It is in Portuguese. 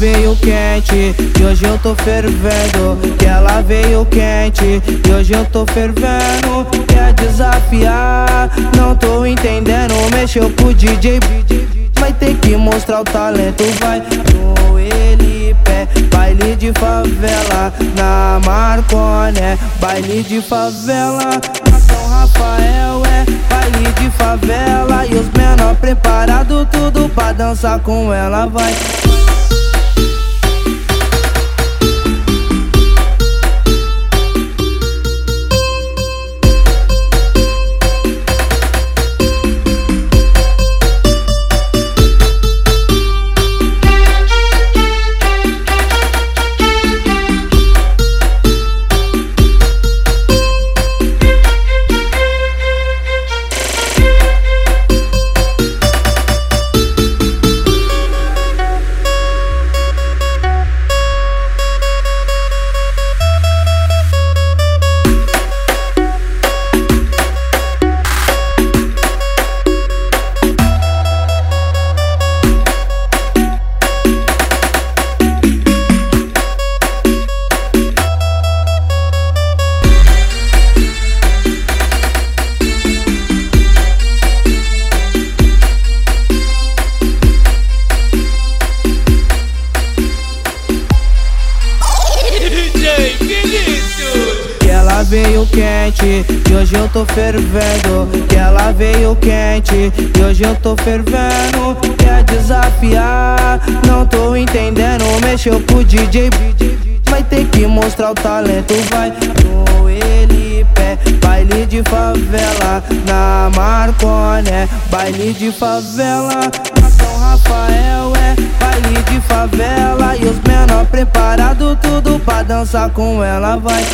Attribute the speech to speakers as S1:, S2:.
S1: veio quente e hoje eu tô fervendo. Que ela veio quente e hoje eu tô fervendo. Quer desafiar? Não tô entendendo. Mexeu pro DJ, vai ter que mostrar o talento. Vai no ele pé, baile de favela na Marconé, baile de favela. São Rafael é baile de favela e os menor preparado tudo pra dançar com ela vai. Veio quente e hoje eu tô fervendo. Que ela veio quente e hoje eu tô fervendo. Quer desafiar? Não tô entendendo. Mexeu pro DJ, vai ter que mostrar o talento. Vai no ele pé, baile de favela na Marconé, baile de favela. São Rafael é baile de favela e os menor preparado tudo pra dançar com ela vai.